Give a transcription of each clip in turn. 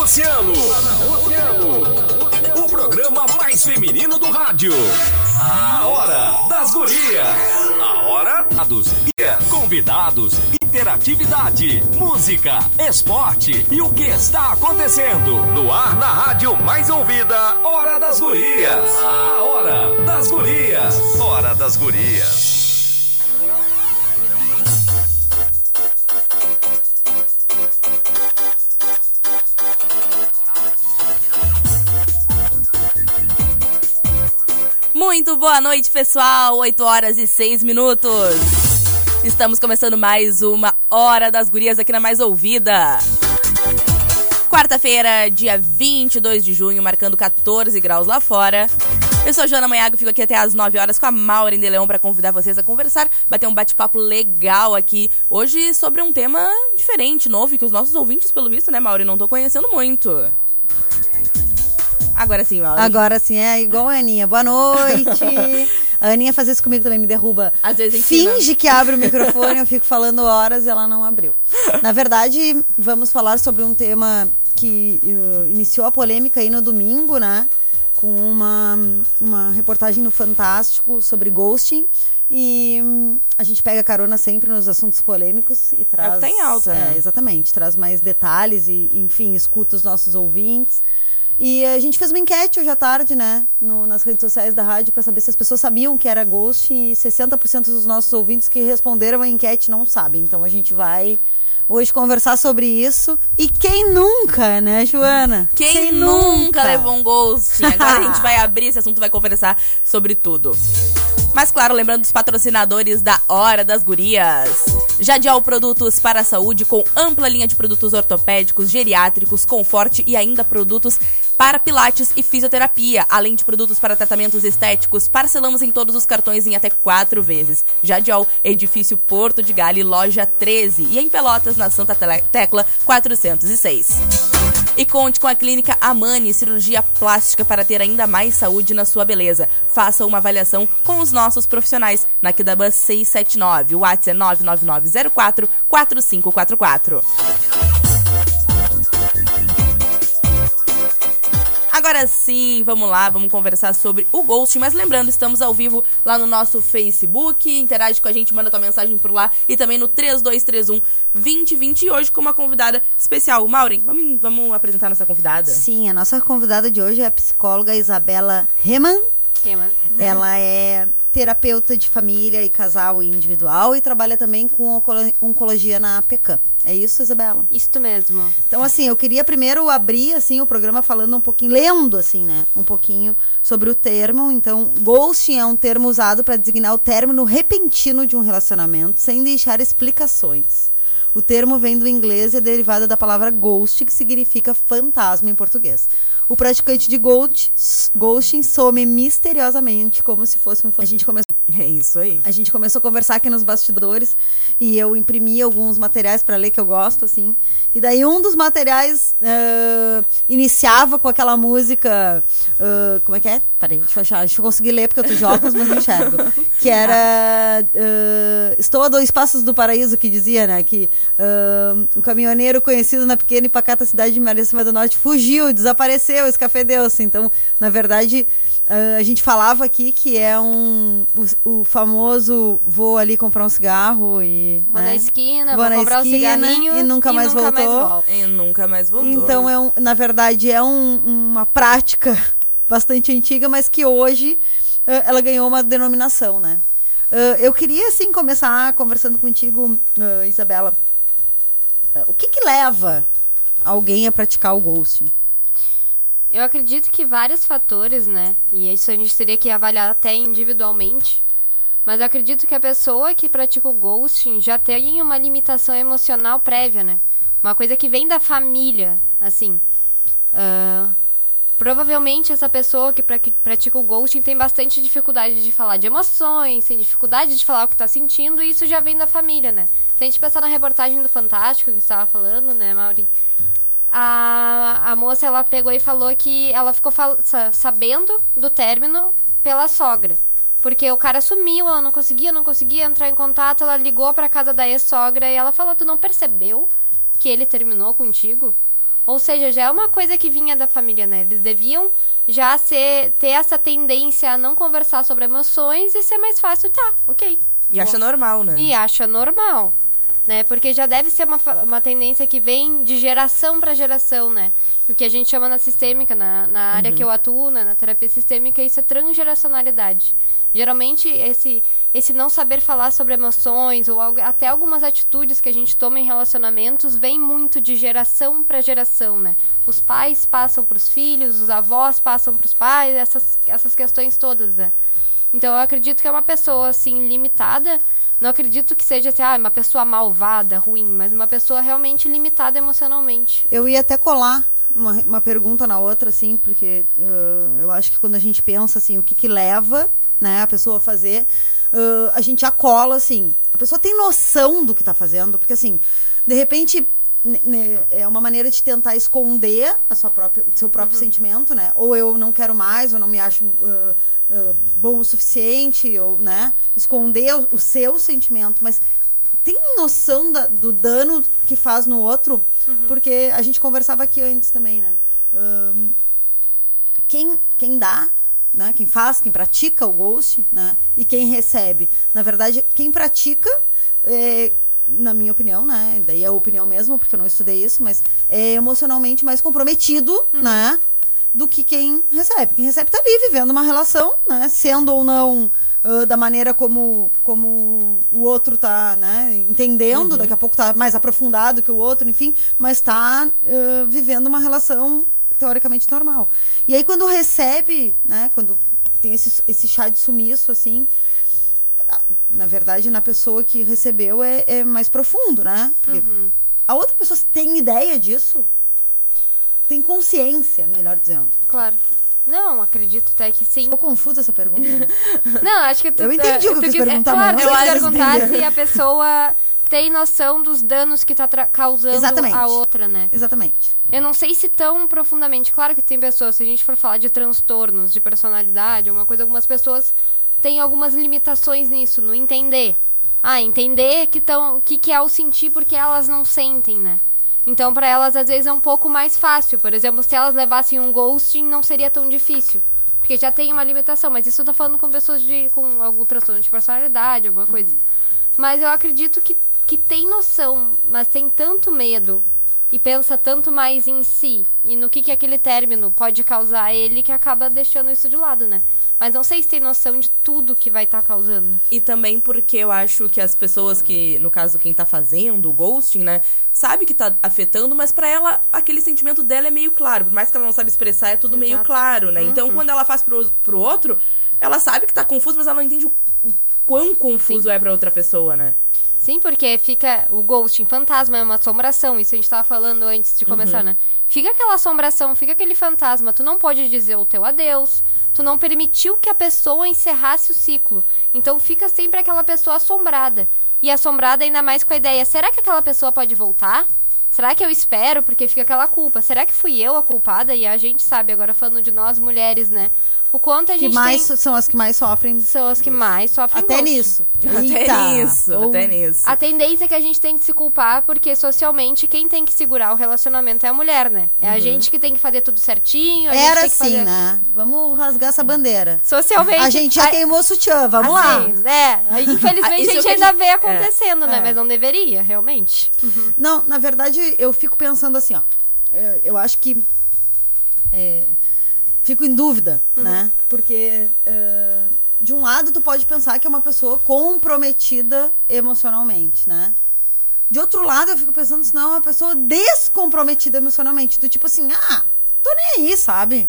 Oceano. O programa mais feminino do rádio. A Hora das Gurias. A Hora dos. Convidados, interatividade, música, esporte e o que está acontecendo. No ar na rádio mais ouvida. Hora das Gurias. A Hora das Gurias. Hora das Gurias. Muito boa noite, pessoal. 8 horas e 6 minutos. Estamos começando mais uma Hora das Gurias aqui na Mais Ouvida. Quarta-feira, dia 22 de junho, marcando 14 graus lá fora. Eu sou a Joana Manhago, fico aqui até às 9 horas com a Maureen de Leão para convidar vocês a conversar, bater um bate-papo legal aqui hoje sobre um tema diferente, novo, que os nossos ouvintes, pelo visto, né, Maureen, não tô conhecendo muito. Agora sim, Mauro. Agora sim, é igual a Aninha. Boa noite. a Aninha faz isso comigo também, me derruba. Às vezes Finge que abre o microfone, eu fico falando horas e ela não abriu. Na verdade, vamos falar sobre um tema que uh, iniciou a polêmica aí no domingo, né? Com uma, uma reportagem no Fantástico sobre ghosting. E hum, a gente pega carona sempre nos assuntos polêmicos e traz. É o que tá em alta, é, né? Exatamente, traz mais detalhes e, enfim, escuta os nossos ouvintes. E a gente fez uma enquete hoje à tarde, né, no, nas redes sociais da rádio, para saber se as pessoas sabiam que era Ghost e 60% dos nossos ouvintes que responderam a enquete não sabem. Então a gente vai hoje conversar sobre isso. E quem nunca, né, Joana? Quem, quem nunca, nunca levou um ghosting? Agora a gente vai abrir esse assunto, vai conversar sobre tudo. Mas claro, lembrando dos patrocinadores da Hora das Gurias. Jadial Produtos para a Saúde com ampla linha de produtos ortopédicos, geriátricos, conforte e ainda produtos para pilates e fisioterapia, além de produtos para tratamentos estéticos. Parcelamos em todos os cartões em até quatro vezes. Jadial, edifício Porto de Gale, loja 13 e em Pelotas, na Santa Tecla 406. E conte com a clínica Amani Cirurgia Plástica para ter ainda mais saúde na sua beleza. Faça uma avaliação com os nossos profissionais na Kidaban 679. O WhatsApp é 99904 4544. Agora sim, vamos lá, vamos conversar sobre o Ghost. Mas lembrando, estamos ao vivo lá no nosso Facebook. Interage com a gente, manda tua mensagem por lá. E também no 3231 2020. E hoje com uma convidada especial. Maureen, vamos, vamos apresentar nossa convidada? Sim, a nossa convidada de hoje é a psicóloga Isabela Reman. Reman. Ela é terapeuta de família e casal e individual e trabalha também com oncologia na PECAM. É isso, Isabela? Isso mesmo. Então, assim, eu queria primeiro abrir, assim, o programa falando um pouquinho, lendo, assim, né, um pouquinho sobre o termo. Então, ghosting é um termo usado para designar o término repentino de um relacionamento, sem deixar explicações. O termo vem do inglês e é derivado da palavra ghost, que significa fantasma em português. O praticante de ghost, ghosting some misteriosamente como se fosse um fantasma. A gente começou é isso aí. A gente começou a conversar aqui nos bastidores e eu imprimi alguns materiais para ler que eu gosto, assim. E daí um dos materiais uh, iniciava com aquela música. Uh, como é que é? Peraí, deixa eu achar. Deixa eu conseguir ler porque eu tô óculos, mas não enxergo. Que era. Uh, Estou a dois passos do paraíso, que dizia, né? Que um caminhoneiro conhecido na pequena e pacata cidade de Maria do Norte fugiu, desapareceu, escafedeu-se. Então, na verdade. Uh, a gente falava aqui que é um o, o, famoso vou ali comprar um cigarro e vou né? na esquina, vou, vou comprar um cigarrinho e nunca e mais nunca voltou. Mais e nunca mais voltou. Então é um, na verdade é um, uma prática bastante antiga, mas que hoje uh, ela ganhou uma denominação, né? Uh, eu queria assim começar conversando contigo, Isabela. o que que leva alguém a praticar o ghosting? Eu acredito que vários fatores, né? E isso a gente teria que avaliar até individualmente. Mas eu acredito que a pessoa que pratica o ghosting já tem uma limitação emocional prévia, né? Uma coisa que vem da família, assim. Uh, provavelmente essa pessoa que pratica o ghosting tem bastante dificuldade de falar de emoções, tem dificuldade de falar o que está sentindo, e isso já vem da família, né? Se a gente pensar na reportagem do Fantástico que estava falando, né, Mauri? a, a moça ela pegou e falou que ela ficou sabendo do término pela sogra. Porque o cara sumiu, ela não conseguia, não conseguia entrar em contato, ela ligou pra casa da ex-sogra e ela falou: Tu não percebeu que ele terminou contigo? Ou seja, já é uma coisa que vinha da família, né? Eles deviam já ser, ter essa tendência a não conversar sobre emoções e ser mais fácil, tá, ok. E acha normal, né? E acha normal, né? Porque já deve ser uma, uma tendência que vem de geração para geração, né? O que a gente chama na sistêmica, na, na área que eu atuo, né? na terapia sistêmica, isso é transgeracionalidade. Geralmente, esse, esse não saber falar sobre emoções ou algo- até algumas atitudes que a gente toma em relacionamentos vem muito de geração para geração, né? Os pais passam para os filhos, os avós passam para os pais, essas, essas questões todas, né? Então eu acredito que é uma pessoa assim limitada. Não acredito que seja assim, ah, uma pessoa malvada, ruim, mas uma pessoa realmente limitada emocionalmente. Eu ia até colar uma, uma pergunta na outra, assim, porque uh, eu acho que quando a gente pensa assim, o que, que leva né, a pessoa fazer, uh, a gente já cola, assim. A pessoa tem noção do que está fazendo, porque assim, de repente. É uma maneira de tentar esconder a sua própria, o seu próprio sentimento, né? Ou eu não quero mais, ou não me acho uh, uh, bom o suficiente, ou, né? Esconder o, o seu sentimento, mas tem noção da- do dano que faz no outro? Porque a gente conversava aqui antes também, né? Ahn, quem, quem dá, né? Quem faz, quem pratica o ghost, né? E quem recebe. Na verdade, quem pratica, é, na minha opinião, né? Daí é a opinião mesmo, porque eu não estudei isso, mas é emocionalmente mais comprometido, né? Do que quem recebe. Quem recebe tá ali vivendo uma relação, né? Sendo ou não ah, da maneira como, como o outro tá, né? Entendendo, daqui a pouco tá mais aprofundado que o outro, enfim, mas tá ah, vivendo uma relação teoricamente normal. E aí quando recebe, né, quando tem esse, esse chá de sumiço, assim, na verdade, na pessoa que recebeu é, é mais profundo, né? Porque a outra pessoa tem ideia disso, tem consciência, melhor dizendo. Claro. Não, acredito até que sim. Ficou confusa essa pergunta? Não, acho que tu, Eu entendi o que eu tu quis quis- perguntar, é, claro, mas tu sei se perguntar se a pessoa tem noção dos danos que tá causando Exatamente. a outra, né? Exatamente. Eu não sei se tão profundamente. Claro que tem pessoas, se a gente for falar de transtornos de personalidade, alguma coisa, algumas pessoas têm algumas limitações nisso, no entender. Ah, entender que tão, que, que é o sentir porque elas não sentem, né? Então, pra elas, às vezes, é um pouco mais fácil. Por exemplo, se elas levassem um ghosting, não seria tão difícil. Porque já tem uma limitação. Mas isso eu tô falando com pessoas de, com algum transtorno de personalidade, alguma coisa. Mas eu acredito que, que tem noção, mas tem tanto medo e pensa tanto mais em si e no que, que aquele término pode causar a ele que acaba deixando isso de lado, né? Mas não sei se tem noção de tudo que vai estar causando. E também porque eu acho que as pessoas que, no caso, quem tá fazendo o ghosting, né, sabe que tá afetando, mas pra ela, aquele sentimento dela é meio claro. Por mais que ela não sabe expressar, é tudo meio Exato. claro, né? Então, quando ela faz pro, pro outro, ela sabe que tá confuso, mas ela não entende o, o quão confuso é pra outra pessoa, né? Sim, porque fica o ghosting fantasma, é uma assombração, isso a gente tava falando antes de começar, Uhum. né? Fica aquela assombração, fica aquele fantasma, tu não pode dizer o teu adeus, tu não permitiu que a pessoa encerrasse o ciclo. Então fica sempre aquela pessoa assombrada. E assombrada ainda mais com a ideia, será que aquela pessoa pode voltar? Será que eu espero? Porque fica aquela culpa. Será que fui eu a culpada? E a gente sabe, agora falando de nós mulheres, né? O quanto a Que gente mais tem... são as que mais sofrem. São as que mais sofrem Até ghosting. nisso. Até Eita! nisso, Ou- até nisso. A tendência é que a gente tem que se culpar, porque socialmente quem tem que segurar o relacionamento é a mulher, né? É a gente que tem que fazer tudo certinho. a gente Era tem que assim, fazer- né? Vamos rasgar essa bandeira. Socialmente. A gente já a- queimou o sutiã, vamos lá. assim, né? Aí, Infelizmente Ah, a é gente que ainda a gente- vê acontecendo, né? É. Mas não deveria, realmente. Não, na verdade, eu fico pensando assim, ó. Eu, eu acho que. é, fico em dúvida, né? Porque. é, de um lado, tu pode pensar que é uma pessoa comprometida emocionalmente, né? De outro lado, eu fico pensando se não é uma pessoa descomprometida emocionalmente. Do tipo assim, ah, tô nem aí, sabe?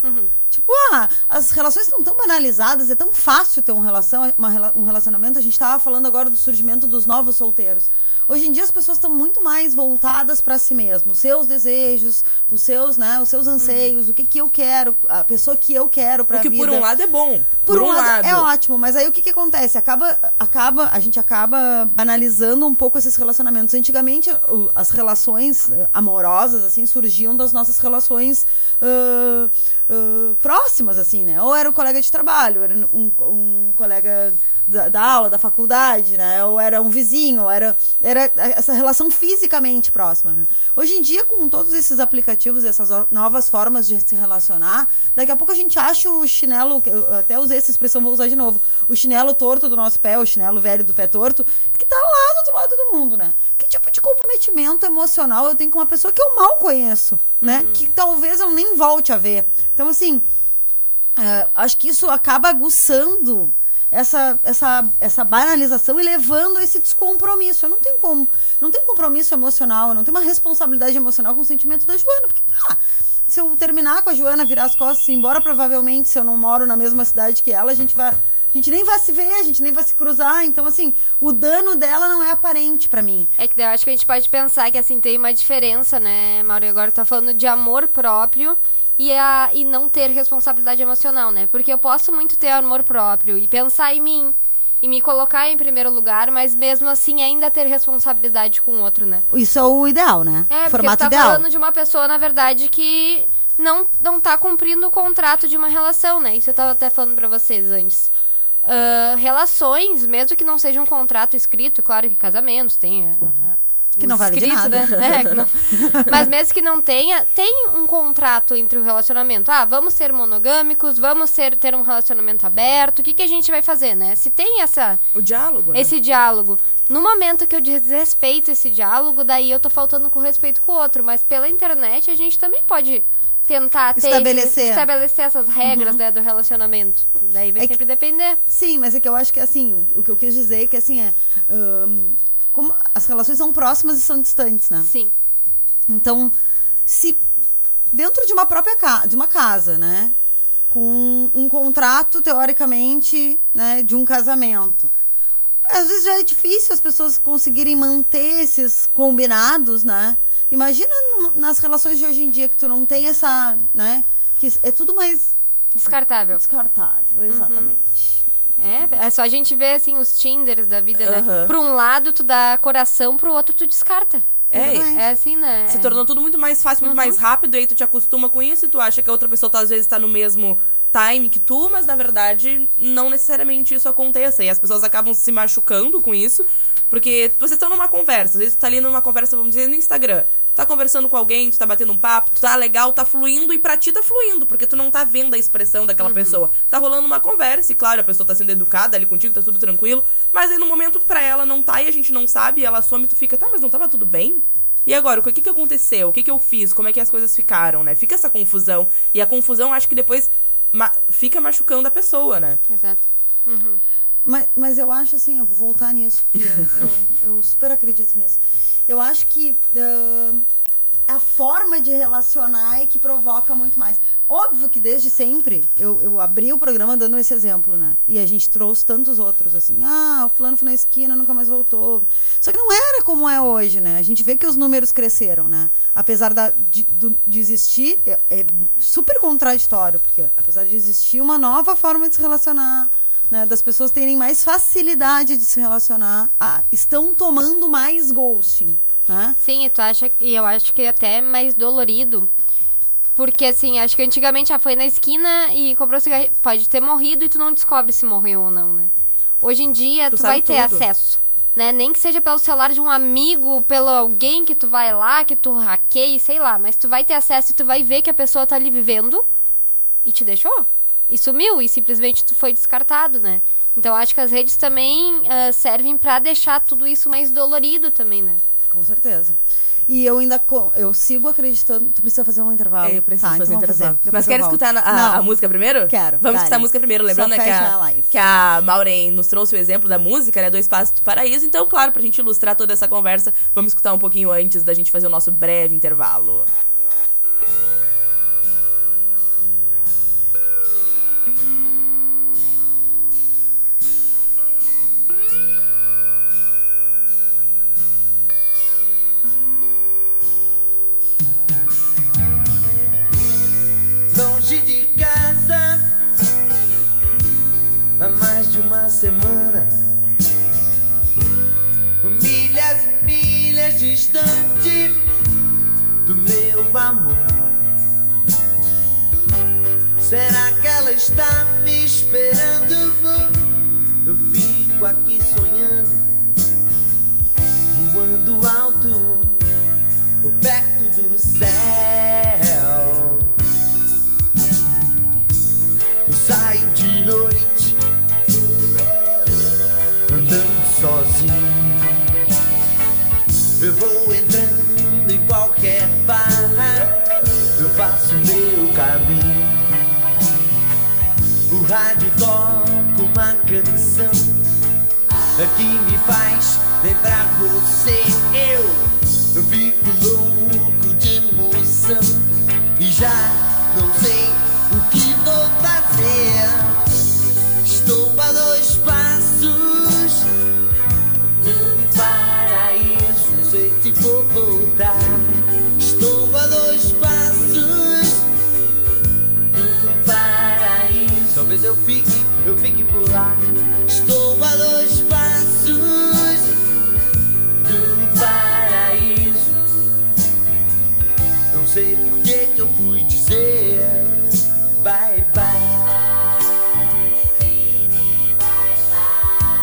Tipo, ah, as relações estão tão banalizadas, é tão fácil ter um, relação, uma um relacionamento. A gente tava falando agora do surgimento dos novos solteiros. Hoje em dia as pessoas estão muito mais voltadas para si mesmas, os seus desejos, os seus, né, os seus anseios, o que que eu quero, a pessoa que eu quero para O que por um lado é bom. por, um lado, é ótimo, mas aí o que que acontece? Acaba, acaba, a gente acaba banalizando um pouco esses relacionamentos. Antigamente, o- as relações eh, amorosas, assim, surgiam das nossas relações ãh, ãh, próximas, assim, né? Ou era um colega de trabalho, era um, um colega da, da aula, da faculdade, né? Ou era um vizinho, ou era, era essa relação fisicamente próxima. Né? Hoje em dia, com todos esses aplicativos, essas novas formas de se relacionar, daqui a pouco a gente acha o chinelo, eu até usei essa expressão, vou usar de novo, o chinelo torto do nosso pé, o chinelo velho do pé torto, que tá lá do outro lado do mundo, né? Que tipo de comprometimento emocional eu tenho com uma pessoa que eu mal conheço, né? Uhum. Que talvez eu nem volte a ver. Então, assim, uh, acho que isso acaba aguçando essa, essa, essa banalização e levando esse descompromisso. Eu não tenho como, não tenho compromisso emocional, eu não tenho uma responsabilidade emocional com o sentimento da Joana, porque ah, se eu terminar com a Joana, virar as costas, embora provavelmente se eu não moro na mesma cidade que ela, a gente vai a gente nem vai se ver, a gente nem vai se cruzar. Então, assim, o dano dela não é aparente para mim. É que eu acho que a gente pode pensar que, assim, tem uma diferença, né, Mauro? Agora tá falando de amor próprio e, a, e não ter responsabilidade emocional, né? Porque eu posso muito ter amor próprio e pensar em mim e me colocar em primeiro lugar, mas mesmo assim ainda ter responsabilidade com o outro, né? Isso é o ideal, né? É, Formato tá ideal. falando de uma pessoa, na verdade, que não, não tá cumprindo o contrato de uma relação, né? Isso eu tava até falando para vocês antes. Uh, relações, mesmo que não seja um contrato escrito, claro que casamentos tem uh, que não vale escrito, nada. Né? É, não... Mas mesmo que não tenha, tem um contrato entre o relacionamento. Ah, vamos ser monogâmicos, vamos ser, ter um relacionamento aberto. O que, que a gente vai fazer, né? Se tem essa... O diálogo, né? Esse diálogo. No momento que eu desrespeito esse diálogo, daí eu tô faltando com respeito com o outro. Mas pela internet a gente também pode tentar estabelecer, esse, estabelecer essas regras uhum. né, do relacionamento. Daí vai é sempre que, depender. Sim, mas é que eu acho que assim, o, o que eu quis dizer é que assim é. Um, como as relações são próximas e são distantes, né? Sim. Então, se dentro de uma própria casa, de uma casa, né, com um contrato teoricamente, né, de um casamento, às vezes já é difícil as pessoas conseguirem manter esses combinados, né? Imagina nas relações de hoje em dia que tu não tem essa, né, que é tudo mais descartável. Descartável, exatamente. Uhum. É, é só a gente ver, assim, os Tinders da vida, uhum. né? Por um lado, tu dá coração, pro outro, tu descarta. É, é assim, né? Se tornou tudo muito mais fácil, muito uhum. mais rápido, e aí tu te acostuma com isso e tu acha que a outra pessoa tá, às vezes tá no mesmo time que tu, mas na verdade não necessariamente isso aconteça. E as pessoas acabam se machucando com isso, porque vocês estão numa conversa, às vezes tu tá ali numa conversa, vamos dizer, no Instagram. Tu tá conversando com alguém, tu tá batendo um papo, tu tá legal, tá fluindo, e pra ti tá fluindo, porque tu não tá vendo a expressão daquela uhum. pessoa. Tá rolando uma conversa, e claro, a pessoa tá sendo educada ali contigo, tá tudo tranquilo, mas aí no momento pra ela não tá e a gente não sabe, e ela some e tu fica, tá, mas não tava tudo bem? E agora, o que, que aconteceu? O que, que eu fiz? Como é que as coisas ficaram, né? Fica essa confusão. E a confusão, acho que depois ma fica machucando a pessoa, né? Exato. Uhum. Mas, mas eu acho assim, eu vou voltar nisso, eu, eu, eu, super acredito nisso. Eu acho que uh, a forma de relacionar é que provoca muito mais. Óbvio que desde sempre, eu, eu abri o programa dando esse exemplo, né? E a gente trouxe tantos outros, assim. Ah, o fulano foi na esquina, nunca mais voltou. Só que não era como é hoje, né? A gente vê que os números cresceram, né? Apesar da, de, de existir, é, é super contraditório, porque apesar de existir uma nova forma de se relacionar, né, das pessoas terem mais facilidade de se relacionar, ah, estão tomando mais ghosting. Né? Sim, e tu acha, e eu acho que é até mais dolorido porque, assim, acho que antigamente já foi na esquina e comprou cigarro. Pode ter morrido e tu não descobre se morreu ou não, né? Hoje em dia, tu, tu vai ter tudo. acesso. Né? Nem que seja pelo celular de um amigo, pelo alguém que tu vai lá, que tu hackeie, sei lá. Mas tu vai ter acesso e tu vai ver que a pessoa tá ali vivendo e te deixou. E sumiu, e simplesmente tu foi descartado, né? Então acho que as redes também uh, servem para deixar tudo isso mais dolorido também, né? Com certeza. E eu ainda eu sigo acreditando. Tu precisa fazer um intervalo. É, eu preciso tá, fazer então um intervalo. Fazer. Mas quer escutar a, a, música primeiro? Quero. Vamos escutar a música primeiro, lembrando né, que, a, que a Maureen nos trouxe o exemplo da música, né? Dois Passos do Paraíso. Então, claro, pra gente ilustrar toda essa conversa, vamos escutar um pouquinho antes da gente fazer o nosso breve intervalo. Há mais de uma semana. Milhas e milhas distante do meu amor. Será que ela está me esperando fim? fico aqui sonhando, voando alto, perto do céu. O rádio toca uma canção que me faz lembrar você. Eu, eu fico louco de emoção e já não sei o que vou fazer. Estou a dois passos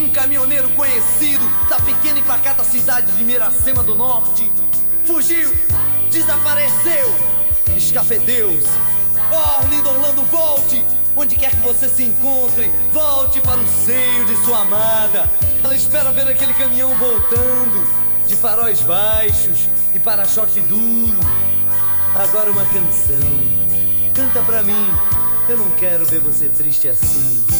um caminhoneiro conhecido da pequena e pacata cidade de Miracema do Norte, fugiu, desapareceu, escafedeu-se. Oh, Arlindo Orlando, volte! Onde quer que você se encontre, volte para o seio de sua amada. Ela espera ver aquele caminhão voltando, de faróis baixos e para-choque duro. Agora uma canção. Canta pra mim. Eu não quero ver você triste assim.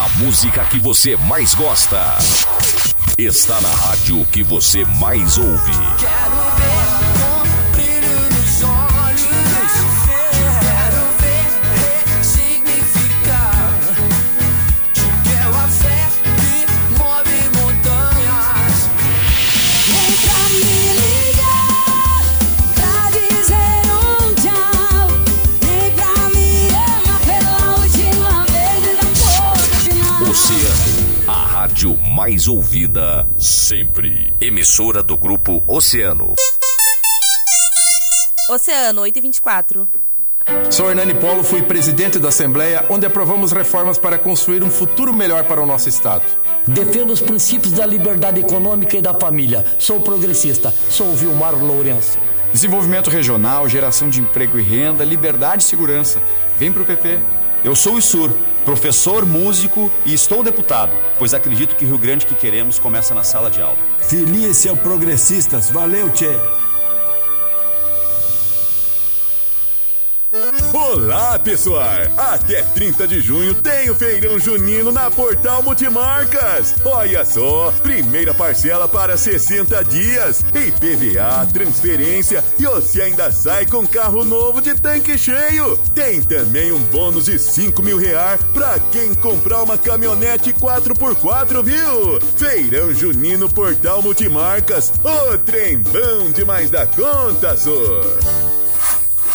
A música que você mais gosta está na rádio que você mais ouve. Quero rádio mais ouvida sempre. Emissora do grupo Oceano. Oceano, 8 e 24. Sou Hernani Polo, fui presidente da Assembleia, onde aprovamos reformas para construir um futuro melhor para o nosso Estado. Defendo os princípios da liberdade econômica e da família. Sou progressista. Sou Vilmar Lourenço. Desenvolvimento regional, geração de emprego e renda, liberdade e segurança. Vem pro PP. Eu sou o Isur, professor, músico e estou deputado, pois acredito que Rio Grande que queremos começa na sala de aula. Filie-se Progressistas. Valeu, Tchê. Olá, pessoal! Até 30 de junho tem o Feirão Junino na Portal Multimarcas. Olha só, primeira parcela para 60 dias, IPVA, transferência e você ainda sai com carro novo de tanque cheio. Tem também um bônus de 5 mil reais para quem comprar uma caminhonete 4x4, viu? Feirão Junino Portal Multimarcas, o trem bom demais da conta, só.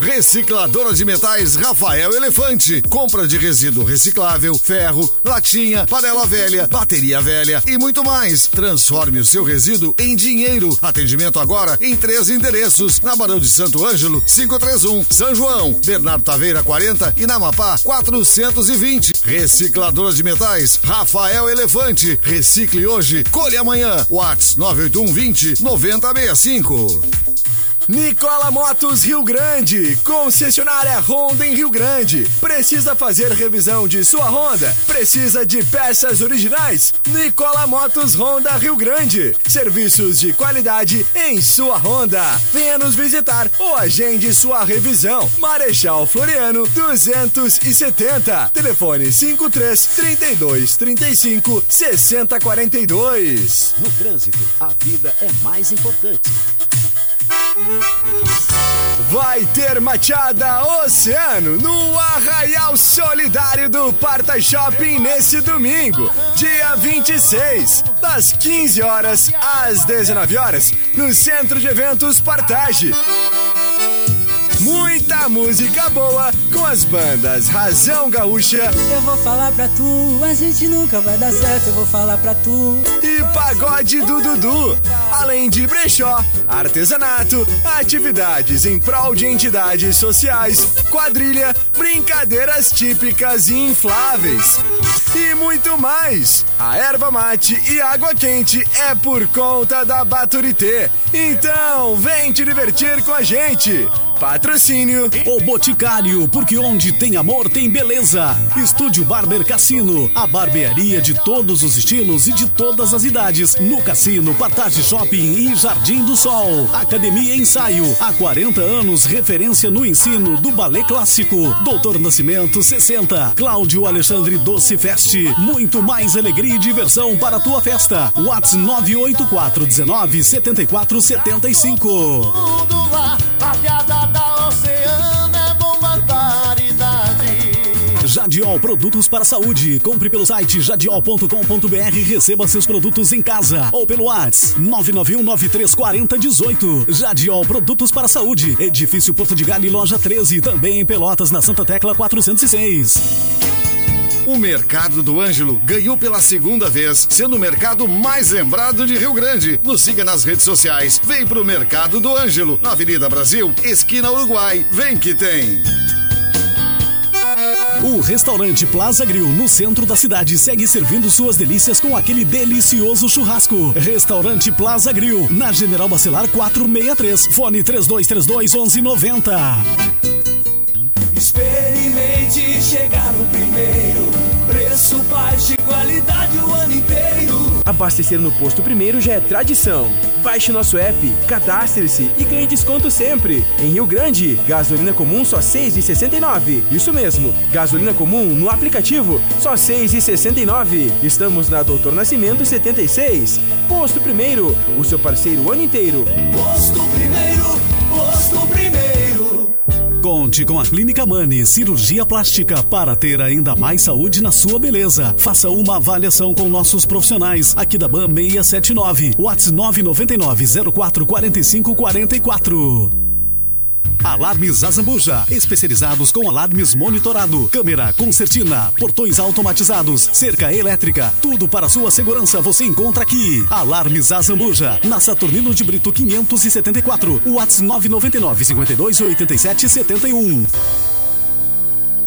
Recicladora de metais Rafael Elefante. Compra de resíduo reciclável, ferro, latinha, panela velha, bateria velha e muito mais. Transforme o seu resíduo em dinheiro. Atendimento agora em três endereços: na Barão de Santo Ângelo, 531, São João, Bernardo Taveira 40 e na Mapá 420. Recicladora de metais Rafael Elefante. Recicle hoje, colhe amanhã. Whats 98120 9065. Nicola Motos Rio Grande, concessionária Honda em Rio Grande. Precisa fazer revisão de sua Honda? Precisa de peças originais? Nicola Motos Honda Rio Grande. Serviços de qualidade em sua Honda. Venha nos visitar ou agende sua revisão. Marechal Floriano 270. Telefone 53 32 35 60 42. No trânsito, a vida é mais importante. Vai ter machada Oceano no Arraial Solidário do Parta Shopping nesse domingo, dia 26, das 15 horas às 19 horas, no Centro de Eventos Partage. Muita música boa com as bandas Razão Gaúcha Eu vou falar pra tu, a gente nunca vai dar certo, eu vou falar pra tu. e Pagode do Dudu. Além de brechó, artesanato, atividades em prol de entidades sociais, quadrilha, brincadeiras típicas e infláveis. E muito mais. A erva mate e água quente é por conta da Baturité. Então, vem te divertir com a gente. Patrocínio. O Boticário, porque onde tem amor tem beleza. Estúdio Barber Cassino, a barbearia de todos os estilos e de todas as idades. No Cassino, Partage Shopping e Jardim do Sol. Academia Ensaio, há 40 anos, referência no ensino do balé clássico. Doutor Nascimento 60. Cláudio Alexandre Doce Fest. Muito mais alegria e diversão para a tua festa. Whats 984 19 74 75. Tudo lá, Jadiol Produtos para Saúde. Compre pelo site jadiol.com.br e receba seus produtos em casa ou pelo WhatsApp 991-9340-18. Jadiol Produtos para Saúde. Edifício Porto de Galho, loja 13. Também em Pelotas, na Santa Tecla 406. O Mercado do Ângelo ganhou pela segunda vez, sendo o mercado mais lembrado de Rio Grande. Nos siga nas redes sociais. Vem pro Mercado do Ângelo, na Avenida Brasil, esquina Uruguai. Vem que tem. O restaurante Plaza Grill, no centro da cidade, segue servindo suas delícias com aquele delicioso churrasco. Restaurante Plaza Grill, na General Bacelar 463. Fone 3232 1190. Experimente chegar no primeiro. Preço baixo e qualidade o ano inteiro. Abastecer no posto primeiro já é tradição. Baixe nosso app, cadastre-se e ganhe desconto sempre. Em Rio Grande, gasolina comum só R$ 6,69. Isso mesmo, gasolina comum no aplicativo só R$ 6,69. Estamos na Doutor Nascimento 76. Posto primeiro, o seu parceiro o ano inteiro. Posto primeiro, posto primeiro. Conte com a Clínica Mani Cirurgia Plástica para ter ainda mais saúde na sua beleza. Faça uma avaliação com nossos profissionais aqui da BAM 679. WhatsApp 999 04 45 44. Alarmes Azambuja, especializados com alarmes monitorado, câmera, concertina, portões automatizados, cerca elétrica, tudo para sua segurança você encontra aqui. Alarmes Azambuja, na Saturnino de Brito 574, WhatsApp 999 52 87 71.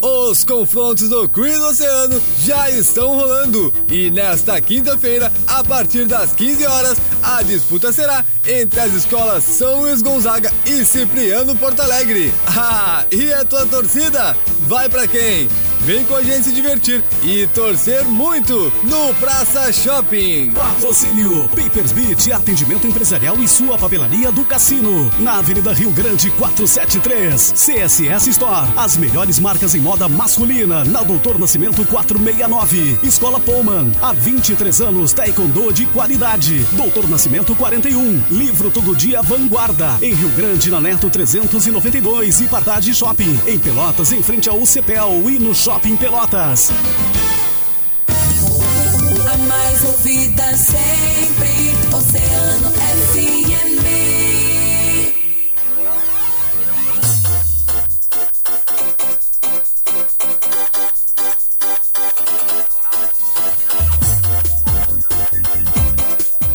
Os confrontos do Quiz Oceano já estão rolando e nesta quinta-feira, a partir das 15 horas, a disputa será entre as escolas São Luís Gonzaga e Cipriano Porto Alegre. Ah, e a tua torcida? Vai pra quem? Vem com a gente se divertir e torcer muito no Praça Shopping. Patrocínio Papers Beat, atendimento empresarial e sua papelaria do Cassino. Na Avenida Rio Grande 473. CSS Store. As melhores marcas em moda masculina. Na Doutor Nascimento 469. Escola Pullman. Há 23 anos, Taekwondo de qualidade. Doutor Nascimento 41. Livro Todo Dia Vanguarda. Em Rio Grande, na Neto 392. E Pardade Shopping. Em Pelotas, em frente ao CEPEL e no Shopping Shopping Pelotas. A mais ouvida sempre, Oceano FM.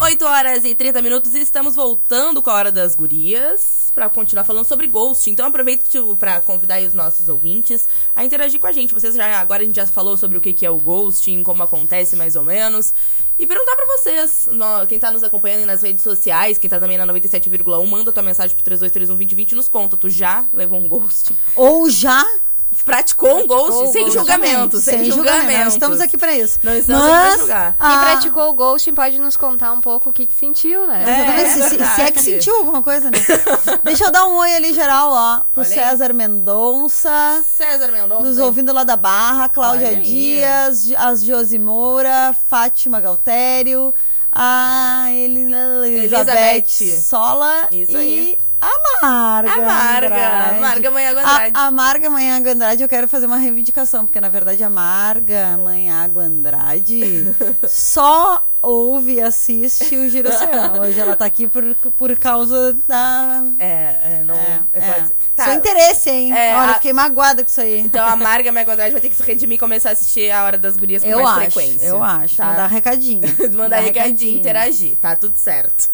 Oito horas e 30 minutos e estamos voltando com a Hora das Gurias pra continuar falando sobre Ghost. Então aproveito pra convidar aí os nossos ouvintes a interagir com a gente. Vocês já agora a gente já falou sobre o que é o ghosting, como acontece mais ou menos. E perguntar pra vocês, quem tá nos acompanhando nas redes sociais, quem tá também na 97,1, manda tua mensagem pro 32312020 e nos conta. Tu já levou um ghosting? Ou já praticou um ghost Praticou sem o julgamento, sem, Sem julgamento. julgamento. Nós estamos aqui pra isso. Não estamos aqui pra Mas, julgar. ah, Quem praticou o ghosting pode nos contar um pouco o que, que sentiu, né? Exatamente, se, se- se é que sentiu alguma coisa, né? Deixa eu dar um oi ali geral, ó. Pro Olha aí. César Mendonça. César Mendonça. Nos ouvindo lá da Barra, Cláudia Olha aí. Dias, as Josi Moura, Fátima Galtério, a Elizabeth, Elizabeth. Sola Isso e aí. A Marga. A Marga, Andrade. Marga Manhago Andrade. A, a Marga Manhago Andrade, eu quero fazer uma reivindicação, porque na verdade a Marga Manhago Andrade só ouve e assiste o Giro Oceano. Hoje ela tá aqui por, por causa da. É, é, não. É, é, é. Tá. Seu interesse, hein? É, Olha, a- fiquei magoada com isso aí. Então a Marga Mega Andrade vai ter que se redimir e começar a assistir a Hora das Gurias com Eu mais acho, frequência. eu acho. Tá? Mandar recadinho. Mandar recadinho, interagir. Tá tudo certo.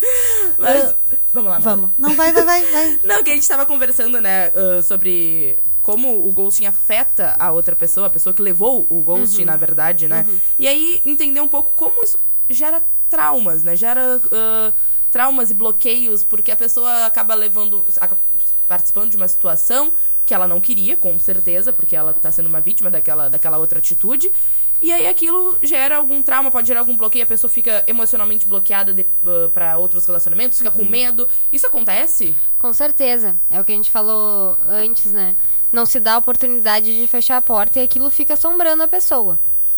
Mas, vamos lá. Vamos. Não, vai, vai, vai, vai. Não, que a gente tava conversando, né, ah, sobre como o ghosting afeta a outra pessoa, a pessoa que levou o ghosting, Uhum. na verdade, né? Uhum. E aí entender um pouco como isso gera traumas, né? Gera ah, traumas e bloqueios, porque a pessoa acaba levando. participando de uma situação que ela não queria, com certeza, porque ela tá sendo uma vítima daquela, daquela outra atitude. E aí aquilo gera algum trauma, pode gerar algum bloqueio, a pessoa fica emocionalmente bloqueada de, ah, pra outros relacionamentos, fica com Uhum. medo. Isso acontece? Com certeza. É o que a gente falou antes, né? Não se dá a oportunidade de fechar a porta e aquilo fica assombrando a pessoa.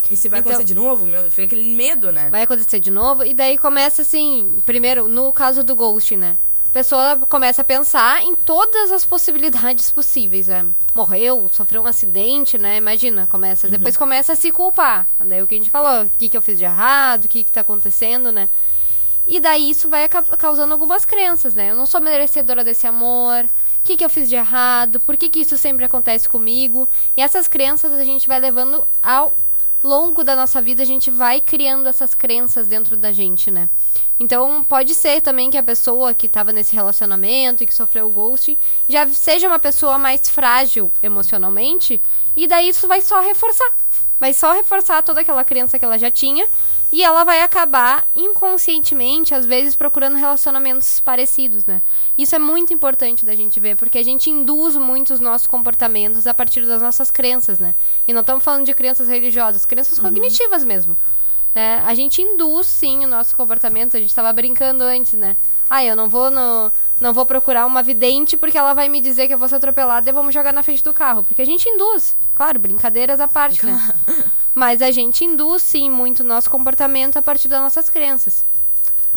E se vai Então- acontecer de novo, meu, fica aquele medo, né? Vai acontecer de novo. E daí começa assim, primeiro, no caso do ghost, né? A pessoa começa a pensar em todas as possibilidades possíveis, né? Morreu, sofreu um acidente, né? Imagina, começa. Depois começa a se culpar. Daí o que a gente falou, o que, que eu fiz de errado, o que, que tá acontecendo, né? E daí isso vai causando algumas crenças, né? Eu não sou merecedora desse amor. O que, que eu fiz de errado? Por que, que isso sempre acontece comigo? E essas crenças a gente vai levando ao longo da nossa vida, a gente vai criando essas crenças dentro da gente, né? Então, pode ser também que a pessoa que estava nesse relacionamento e que sofreu o ghosting já seja uma pessoa mais frágil emocionalmente, e daí isso vai só reforçar. Vai só reforçar toda aquela crença que ela já tinha, e ela vai acabar inconscientemente, às vezes, procurando relacionamentos parecidos, né? Isso é muito importante da gente ver, porque a gente induz muito os nossos comportamentos a partir das nossas crenças, né? E não estamos falando de crenças religiosas, crenças Uhum. cognitivas mesmo. né? A gente induz, sim, o nosso comportamento. A gente estava brincando antes, né? Ah, eu não vou no, não vou procurar uma vidente porque ela vai me dizer que eu vou ser atropelada e vamos jogar na frente do carro. Porque a gente induz. Claro, brincadeiras à parte, né? Mas a gente induz, sim, muito o nosso comportamento a partir das nossas crenças.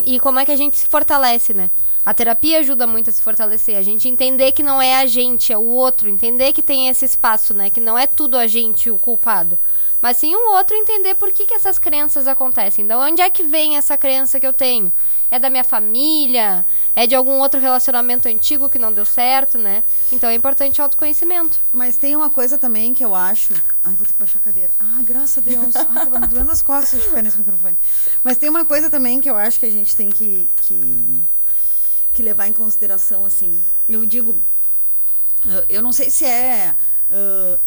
E como é que a gente se fortalece, né? A terapia ajuda muito a se fortalecer. A gente entender que não é a gente, é o outro. Entender que tem esse espaço, né? Que não é tudo a gente o culpado. Mas sim o outro entender por que, que essas crenças acontecem. Então, onde é que vem essa crença que eu tenho? É da minha família? É de algum outro relacionamento antigo que não deu certo, né? Então, é importante o autoconhecimento. Mas tem uma coisa também que eu acho. Ai, vou ter que baixar a cadeira. Ah, graças a Deus. Ai, tava me doendo as costas de ficar nesse microfone. Mas tem uma coisa também que eu acho que a gente tem que, que, que levar em consideração, assim. Eu digo. Eu não sei se é. ah,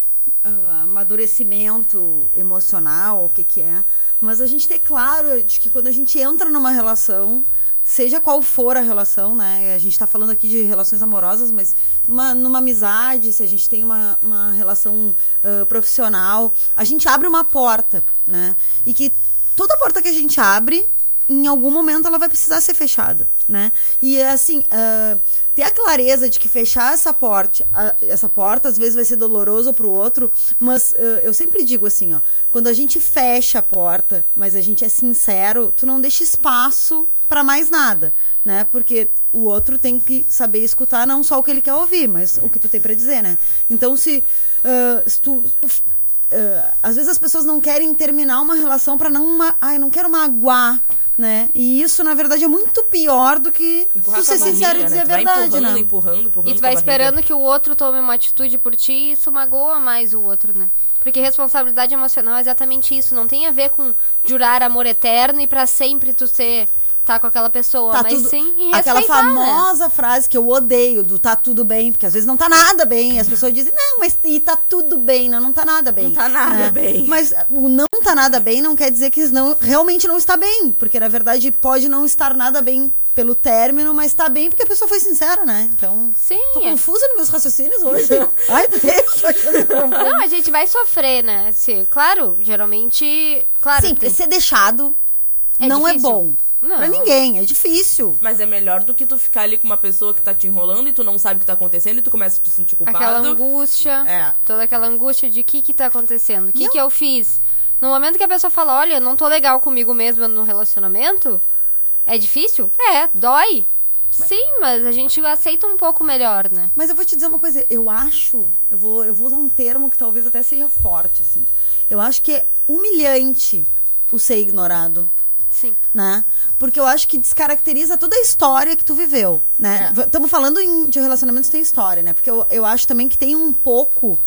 ah, amadurecimento emocional, o que que é, mas a gente ter claro de que quando a gente entra numa relação, seja qual for a relação, né? A gente está falando aqui de relações amorosas, mas uma, numa amizade, se a gente tem uma, uma relação ah, profissional, a gente abre uma porta, né? E que toda porta que a gente abre, em algum momento ela vai precisar ser fechada, né? E assim, ah, ter a clareza de que fechar essa porta, a- essa porta às vezes vai ser doloroso pro outro, mas ah, eu sempre digo assim, ó, quando a gente fecha a porta, mas a gente é sincero, tu não deixa espaço para mais nada, né? Porque o outro tem que saber escutar não só o que ele quer ouvir, mas o que tu tem para dizer, né? Então se, ah, se tu ah, às vezes as pessoas não querem terminar uma relação para não ma ah, eu não quero magoar né? E isso, na verdade, é muito pior do que Empurrar tu a ser sincero e né? dizer a Tu vai verdade, empurrando, né? empurrando, empurrando E tu vai a esperando que o outro tome uma atitude por ti e isso magoa mais o outro, né? Porque responsabilidade emocional é exatamente isso. Não tem a ver com jurar amor eterno e pra sempre tu ser tá com aquela pessoa, Tá mas tudo- sim em aquela né? famosa frase que eu odeio do tá tudo bem, porque às vezes não tá nada bem. E as pessoas dizem, não, mas e tá tudo bem, não, não tá nada bem. Não tá nada né? bem. Mas o não tá nada bem não quer dizer que não, realmente não está bem. Porque na verdade pode não estar nada bem pelo término, mas tá bem porque a pessoa foi sincera, né? Então. Sim. Tô é. confusa nos meus raciocínios hoje. Ai, Deus. Não, a gente vai sofrer, né? Se, claro, geralmente. Claro. Sim, porque ser deixado É não é difícil. bom. Não. Pra ninguém, é difícil. Mas é melhor do que tu ficar ali com uma pessoa que tá te enrolando e tu não sabe o que tá acontecendo e tu começa a te sentir culpado. Aquela angústia. É. Toda aquela angústia de o que que tá acontecendo? O que Não. que eu fiz? No momento que a pessoa fala, olha, eu não tô legal comigo mesma no relacionamento, é difícil? É, dói. Sim, mas a gente aceita um pouco melhor, né? Mas eu vou te dizer uma coisa, eu acho, eu vou, eu vou usar um termo que talvez até seja forte, assim. Eu acho que é humilhante o ser ignorado. Sim. Né? Porque eu acho que descaracteriza toda a história que tu viveu, né? Estamos falando em- de relacionamentos que tem história, né? Porque eu, eu acho também que tem um pouco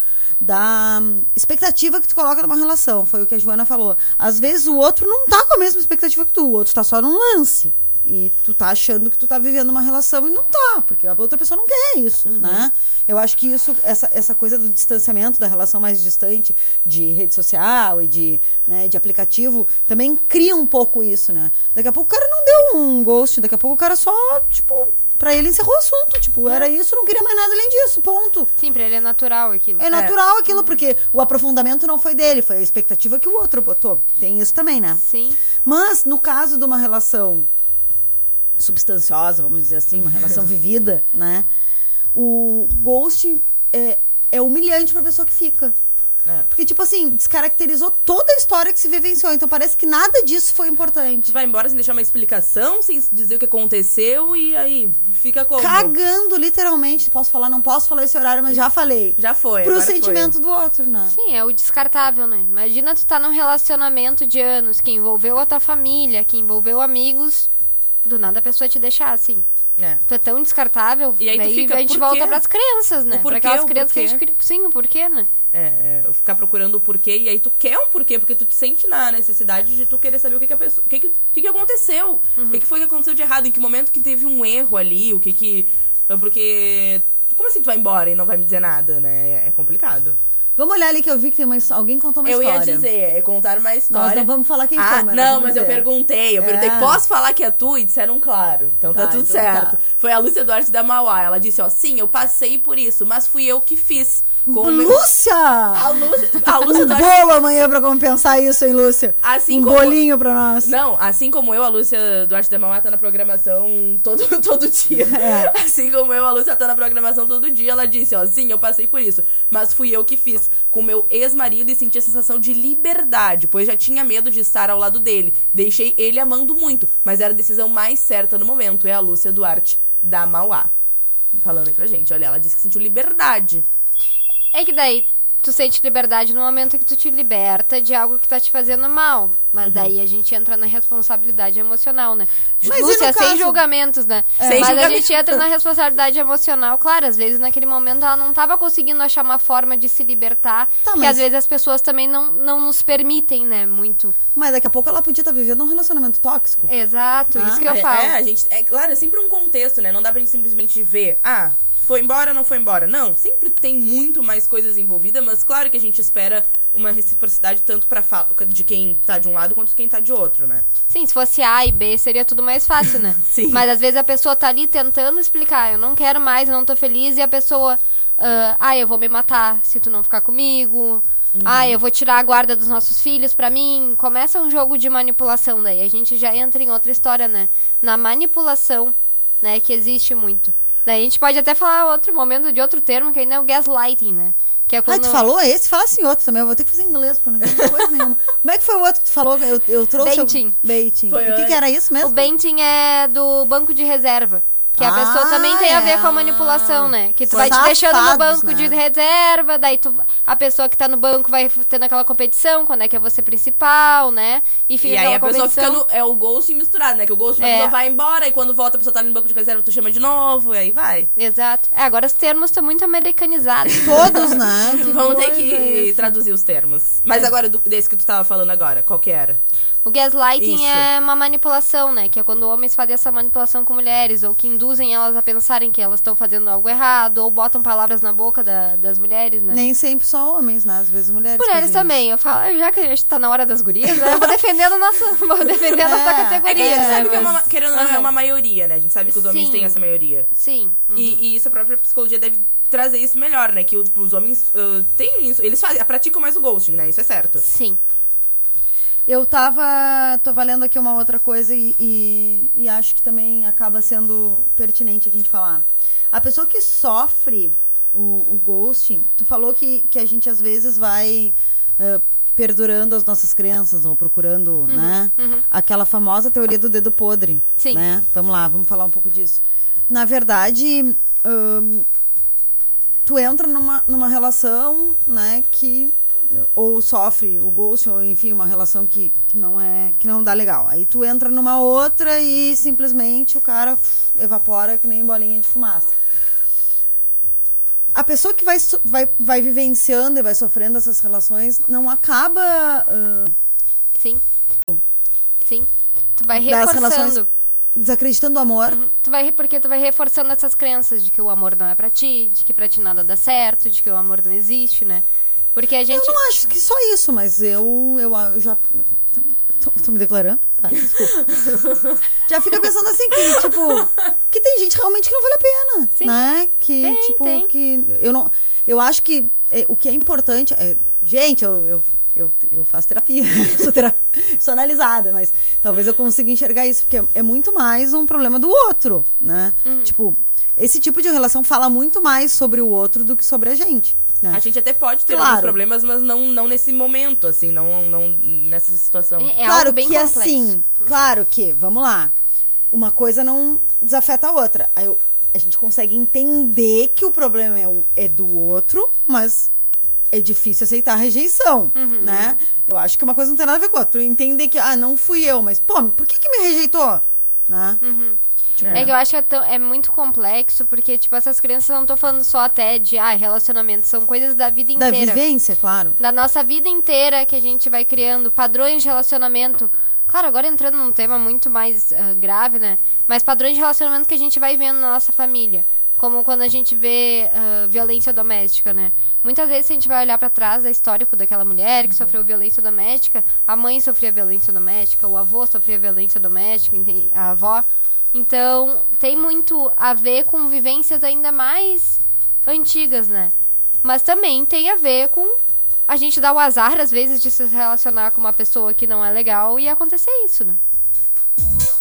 da hum, expectativa que tu coloca numa relação. Foi o que a Joana falou. Às vezes o outro não tá com a mesma expectativa que tu, o outro tá só num lance. E tu tá achando que tu tá vivendo uma relação e não tá, porque a outra pessoa não quer isso, né? Eu acho que isso, essa, essa coisa do distanciamento da relação mais distante de rede social e de, né, de aplicativo também cria um pouco isso, né? Daqui a pouco o cara não deu um ghost, daqui a pouco o cara só, tipo, pra ele encerrou o assunto. Tipo, era isso, não queria mais nada além disso, ponto. Sim, pra ele é natural aquilo. É natural aquilo, porque o aprofundamento não foi dele, foi a expectativa que o outro botou. Tem isso também, né? Sim. Mas no caso de uma relação substanciosa, vamos dizer assim, uma relação vivida, né? O ghost é, é humilhante pra pessoa que fica. É. Porque, tipo assim, descaracterizou toda a história que se vivenciou. Então parece que nada disso foi importante. Tu vai embora sem deixar uma explicação, sem dizer o que aconteceu e aí fica como? Cagando, literalmente. Posso falar? Não posso falar esse horário, mas já falei. Já foi. Pro agora sentimento foi. do outro, né? Sim, é o descartável, né? Imagina tu tá num relacionamento de anos que envolveu a tua família, que envolveu amigos, do nada a pessoa te deixar assim. É. Tu é tão descartável, E aí tu daí fica, a gente volta quê? pras crenças, né? Pra aquelas o crenças que a gente cria. Sim, o porquê, né? É, é, ficar procurando o porquê e aí tu quer um porquê, porque tu te sente na necessidade de tu querer saber o que que a pessoa, o que que, que, que aconteceu, Uhum. o que, que foi que aconteceu de errado, em que momento que teve um erro ali, o que que, porque como assim tu vai embora e não vai me dizer nada, né? É complicado. Vamos olhar ali que eu vi que tem uma, alguém contou uma eu história. ia dizer, é contar uma história. Nós não vamos falar quem ah, foi, mas Não, mas eu dizer. perguntei. Eu perguntei, É. posso falar que é tu? E disseram claro. Então tá, Tá, tudo então certo. tá. Foi a Lúcia Duarte da Mauá. Ela disse, ó, sim, eu passei por isso, mas fui eu que fiz. Com Lúcia! A Lúcia, a Lúcia um Duarte... bolo amanhã pra compensar isso, hein, Lúcia? Assim um como- bolinho pra nós. Não, assim como eu, a Lúcia Duarte da Mauá tá na programação todo, todo dia. É. Assim como eu, a Lúcia tá na programação todo dia. Ela disse, ó, sim, eu passei por isso. Mas fui eu que fiz com meu ex-marido e senti a sensação de liberdade, pois já tinha medo de estar ao lado dele. Deixei ele amando muito, mas era a decisão mais certa no momento. É a Lúcia Duarte da Mauá. Falando aí pra gente, olha, ela disse que sentiu liberdade. É que daí tu sente liberdade no momento que tu te liberta de algo que tá te fazendo mal. Mas Uhum. daí a gente entra na responsabilidade emocional, né? Mas Lúcia, sem caso- julgamentos, né? É. Sem Mas a julgamento. gente entra na responsabilidade emocional. Claro, às vezes naquele momento ela não tava conseguindo achar uma forma de se libertar. Tá, que mas- às vezes as pessoas também não, não nos permitem, né? Muito. Mas daqui a pouco ela podia estar vivendo um relacionamento tóxico. Exato, Ah, isso que eu é, falo. É, a gente, é claro, é sempre um contexto, né? Não dá pra gente simplesmente ver, ah, foi embora, não foi embora. Não, sempre tem muito mais coisas envolvidas, mas claro que a gente espera uma reciprocidade tanto para de quem tá de um lado quanto de quem tá de outro, né? Sim, se fosse A e B seria tudo mais fácil, né? Sim. Mas às vezes a pessoa tá ali tentando explicar, eu não quero mais, eu não tô feliz, e a pessoa, ah, ah, eu vou me matar se tu não ficar comigo. Ah, eu vou tirar a guarda dos nossos filhos pra mim. Começa um jogo de manipulação daí. A gente já entra em outra história, né? Na manipulação, né, que existe muito. Daí a gente pode até falar outro momento de outro termo, que ainda é o gaslighting, né? Que é Ah, quando... tu falou esse? Fala assim outro também. Eu vou ter que fazer inglês, porque não entendo coisa nenhuma. Como é que foi o outro que tu falou? Eu, eu trouxe... Baiting. O... Baiting. Foi o que, que era isso mesmo? O benting é do banco de reserva. Que a Ah, pessoa também tem a ver com a manipulação, né? Que tu vai te deixando no banco né? de reserva, daí tu, a pessoa que tá no banco vai tendo aquela competição, quando é que é você principal, né? E fica E aí a aquela pessoa fica competição. no. É o ghost misturado, né? Que o ghost a É. vai embora e quando volta a pessoa tá no banco de reserva, tu chama de novo, e aí vai. Exato. É, agora os termos estão muito americanizados. Todos, né? Vamos ter que é traduzir os termos. Mas agora, do- desse que tu tava falando agora, qual que era? O gaslighting Isso. é uma manipulação, né? Que é quando homens fazem essa manipulação com mulheres, ou que induzem elas a pensarem que elas estão fazendo algo errado, ou botam palavras na boca da- das mulheres, né? Nem sempre só homens, né? Às vezes mulheres. Mulheres fazem também. Eu falo, já que a gente tá na hora das gurias, né? Eu vou defender a nossa, vou defender a nossa É, categoria. É que a gente né? sabe que é uma, querendo ou não, é uma maioria, né? A gente sabe que os homens Sim. têm essa maioria. Sim. Uhum. E, e isso a própria psicologia deve trazer isso melhor, né? Que os homens ah, têm isso. Eles fazem, praticam mais o ghosting, né? Isso é certo. Sim. Eu tava. tô valendo aqui uma outra coisa e, e, e acho que também acaba sendo pertinente a gente falar. A pessoa que sofre o, o ghosting, tu falou que, que a gente às vezes vai eh, perdurando as nossas crenças ou procurando, né? uhum. Aquela famosa teoria do dedo podre. Sim. Né? Vamos lá, vamos falar um pouco disso. Na verdade, hum, tu entra numa, numa relação, né, que ou sofre o ghost, ou enfim, uma relação que, que não é que não dá legal. Aí tu entra numa outra e simplesmente o cara evapora que nem bolinha de fumaça. A pessoa que vai, vai, vai vivenciando e vai sofrendo essas relações não acaba ah, Sim. Sim. Tu vai reforçando. desacreditando o amor. Tu vai, porque tu vai reforçando essas crenças de que o amor não é pra ti, de que pra ti nada dá certo, de que o amor não existe, né? Porque a gente. Eu não acho que só isso, mas eu, eu, eu já. Tô, tô me declarando? Tá, desculpa. já fica pensando assim que, tipo, que tem gente realmente que não vale a pena. Sim. Né? Que, Tem, tipo, tem. que. Eu não. Eu acho que é, o que é importante. É, gente, eu, eu, eu, eu faço terapia, sou, tera, sou analisada, mas talvez eu consiga enxergar isso, porque é muito mais um problema do outro, né? Uhum. Tipo, esse tipo de relação fala muito mais sobre o outro do que sobre a gente. Né? A gente até pode ter Claro. alguns problemas, mas não, não nesse momento, assim, não, não nessa situação. É claro que assim, claro que, vamos lá, uma coisa não desafeta a outra. Aí eu- a gente consegue entender que o problema é, o- é do outro, mas é difícil aceitar a rejeição, Uhum. né? Eu acho que uma coisa não tem nada a ver com a outra. Entender que, ah, não fui eu, mas, pô, por que que me rejeitou? Né? Uhum. Tipo, É que eu acho que é, tão- é muito complexo, porque, tipo, essas crianças não tô falando só até de ah, relacionamento, são coisas da vida Da inteira. vivência, claro. Da nossa vida inteira que a gente vai criando, padrões de relacionamento. Claro, agora entrando num tema muito mais ah, grave, né? Mas padrões de relacionamento que a gente vai vendo na nossa família. Como quando a gente vê ah, violência doméstica, né? Muitas vezes a gente vai olhar pra trás da histórico daquela mulher que sofreu violência doméstica, a mãe sofria violência doméstica, o avô sofria violência doméstica, a avó. Então, tem muito a ver com vivências ainda mais antigas, né? Mas também tem a ver com a gente dar o azar, às vezes, de se relacionar com uma pessoa que não é legal e acontecer isso, né?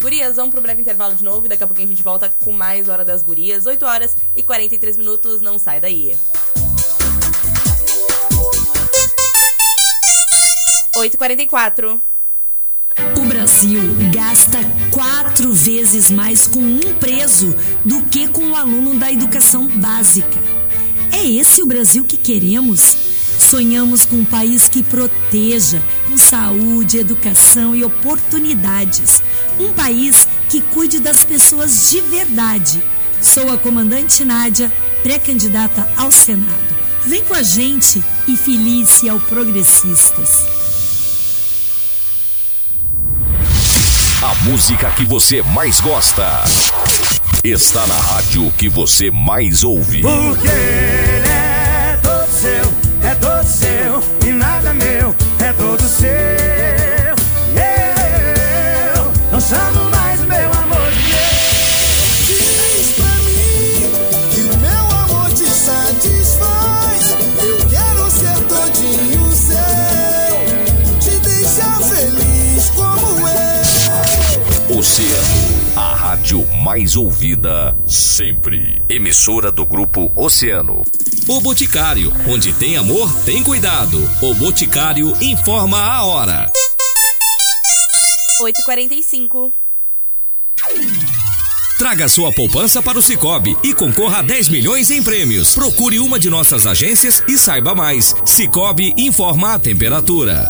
Gurias, vamos pro breve intervalo de novo e daqui a pouquinho a gente volta com mais Hora das Gurias. 8 horas e 43 minutos, não sai daí. 8h44. Brasil gasta quatro vezes mais com um preso do que com o aluno da educação básica. É esse o Brasil que queremos? Sonhamos com um país que proteja, com saúde, educação e oportunidades. Um país que cuide das pessoas de verdade. Sou a comandante Nádia, pré-candidata ao Senado. Vem com a gente e felice ao Progressistas. Música que você mais gosta está na rádio que você mais ouve. Porque ele é todo seu, é todo seu e nada meu, é todo seu. Mais ouvida sempre. Emissora do grupo Oceano. O Boticário, onde tem amor, tem cuidado. O Boticário informa a hora. 8h45. Traga sua poupança para o Cicobi e concorra a 10 milhões em prêmios. Procure uma de nossas agências e saiba mais. Cicobi informa a temperatura.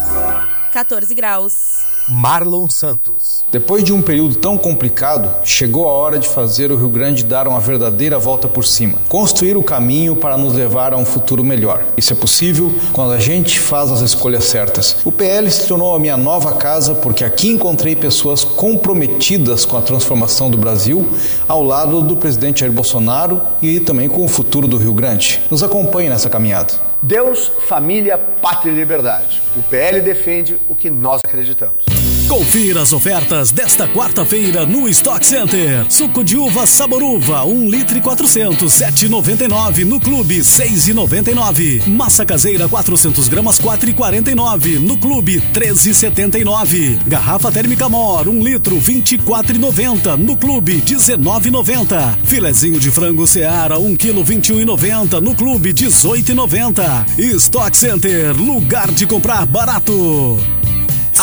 14 graus. Marlon Santos. Depois de um período tão complicado, chegou a hora de fazer o Rio Grande dar uma verdadeira volta por cima. Construir o caminho para nos levar a um futuro melhor. Isso é possível quando a gente faz as escolhas certas. O PL se tornou a minha nova casa porque aqui encontrei pessoas comprometidas com a transformação do Brasil, ao lado do presidente Jair Bolsonaro e também com o futuro do Rio Grande. Nos acompanhe nessa caminhada. Deus, família, pátria e liberdade. O PL defende o que nós acreditamos. Confira as ofertas desta quarta-feira no Stock Center. Suco de uva Saboruva, 1 litro e 400, 7,99. No clube, 6,99. Massa caseira, 400 gramas, 4,49. No clube, 13,79. Garrafa térmica Mor, 1 litro, 24,90. No clube, 19,90. Filezinho de frango Seara, 1 quilo, 21,90. No clube, 18,90. Stock Center, lugar de comprar barato.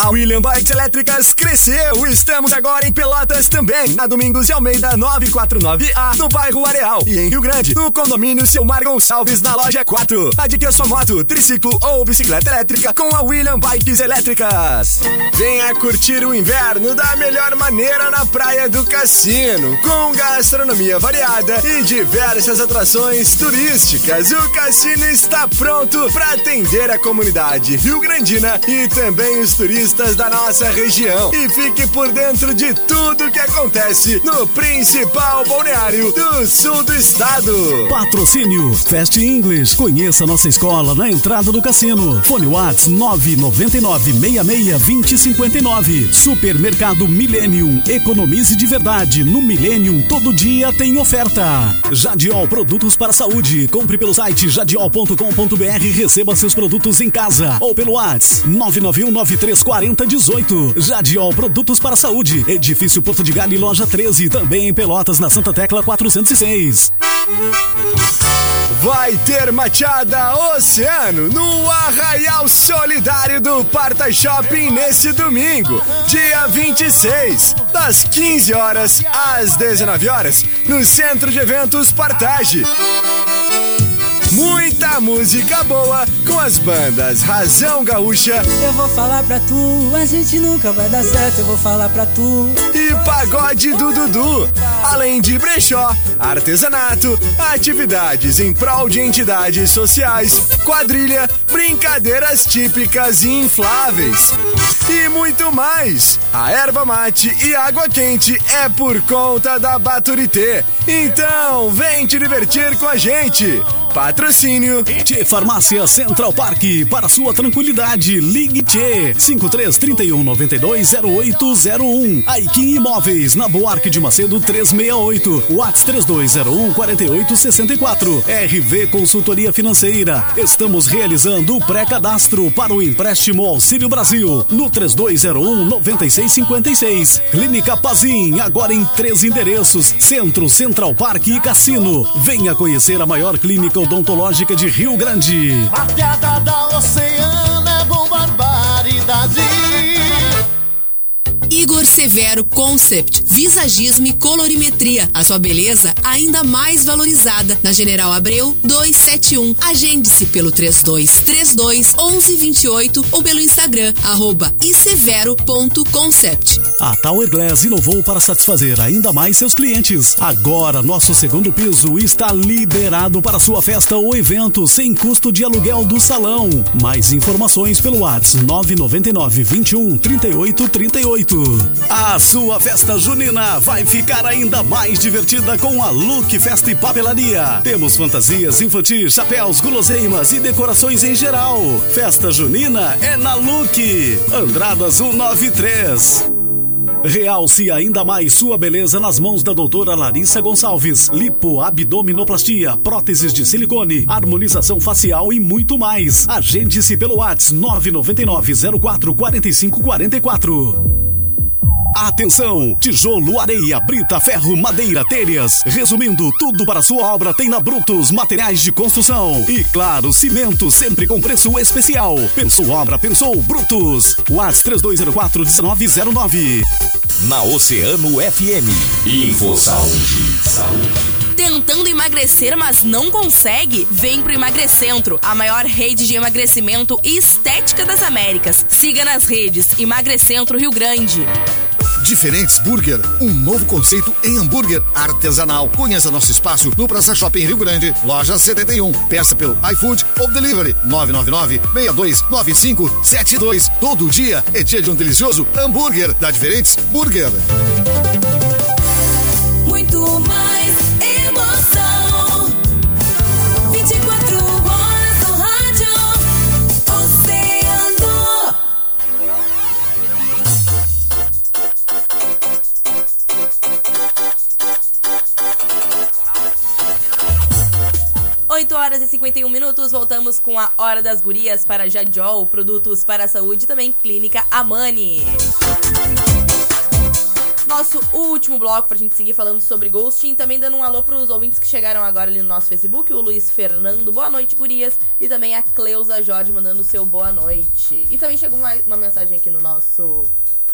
A William Bikes Elétricas cresceu. Estamos agora em Pelotas também. Na Domingos de Almeida 949A, no bairro Areal. E em Rio Grande, no condomínio Silmar Gonçalves, na loja 4. Adquira sua moto, triciclo ou bicicleta elétrica com a William Bikes Elétricas. Venha curtir o inverno da melhor maneira na Praia do Cassino. Com gastronomia variada e diversas atrações turísticas. O cassino está pronto para atender a comunidade rio-grandina e também os turistas da nossa região. E fique por dentro de tudo que acontece no principal balneário do sul do estado. Patrocínio Fast English. Conheça nossa escola na entrada do cassino. Fone Whats 999 66 2059. Supermercado Millennium. Economize de verdade. No Millennium todo dia tem oferta. Jadiol Produtos para Saúde. Compre pelo site jadiol.com.br receba seus produtos em casa ou pelo Whats 991 4018. Jadiol Produtos para a Saúde. Edifício Porto de Galho, loja 13. Também em Pelotas, na Santa Tecla 406. Vai ter machada Oceano no Arraial Solidário do Parta Shopping nesse domingo, dia 26, das 15 horas às 19 horas, no Centro de Eventos Partage. Muita música boa com as bandas Razão Gaúcha Eu vou falar pra tu, a gente nunca vai dar certo, eu vou falar pra tu. e Pagode do Dudu. Além de brechó, artesanato, atividades em prol de entidades sociais, quadrilha, brincadeiras típicas e infláveis. E muito mais. A erva mate e água quente é por conta da Baturité. Então, vem te divertir com a gente. Patrocínio Tchê Farmácia Central Park. Para sua tranquilidade, ligue Tchê 5331 920801. Aikin Imóveis, na Buarque de Macedo 368. Whats 3201 4864. RV Consultoria Financeira. Estamos realizando o pré-cadastro para o empréstimo Auxílio Brasil no 3201 9656. Clínica Pazin, agora em três endereços: Centro, Central Park e Cassino. Venha conhecer a maior clínica odontológica de Rio Grande. A queda da oceana Severo Concept, visagismo e colorimetria. A sua beleza ainda mais valorizada. Na General Abreu 271. Agende-se pelo 32 32 11 28 ou pelo Instagram arroba isevero.concept. A Tower Glass inovou para satisfazer ainda mais seus clientes. Agora, nosso segundo piso está liberado para sua festa ou evento sem custo de aluguel do salão. Mais informações pelo WhatsApp 999 21 38 38. A sua festa junina vai ficar ainda mais divertida com a Look Festa e Papelaria. Temos fantasias infantis, chapéus, guloseimas e decorações em geral. Festa junina é na Look. Andradas 193. Realce ainda mais sua beleza nas mãos da doutora Larissa Gonçalves. Lipo, abdominoplastia, próteses de silicone, harmonização facial e muito mais. Agende-se pelo WhatsApp 999 04 45 44. Atenção! Tijolo, areia, brita, ferro, madeira, telhas. Resumindo, tudo para sua obra tem na Brutos Materiais de Construção. E claro, cimento sempre com preço especial. Pensou obra, pensou Brutos. WhatsApp 3204-1909. Na Oceano FM. Info Saúde. Saúde. Tentando emagrecer, mas não consegue? Vem pro Emagrecentro, a maior rede de emagrecimento e estética das Américas. Siga nas redes Emagrecentro Rio Grande. Diferentes Burger, um novo conceito em hambúrguer artesanal. Conheça nosso espaço no Praça Shopping Rio Grande, loja 71. Peça pelo iFood ou Delivery 999-629572. Todo dia é dia de um delicioso hambúrguer da Diferentes Burger. Muito mais horas e 51 minutos, voltamos com a Hora das Gurias para Jadiol, produtos para a saúde e também Clínica Amani. Nosso último bloco pra gente seguir falando sobre ghosting, também dando um alô pros ouvintes que chegaram agora ali no nosso Facebook, o Luiz Fernando, boa noite, gurias, e também a Cleusa Jorge mandando o seu boa noite. E também chegou uma, uma mensagem aqui no nosso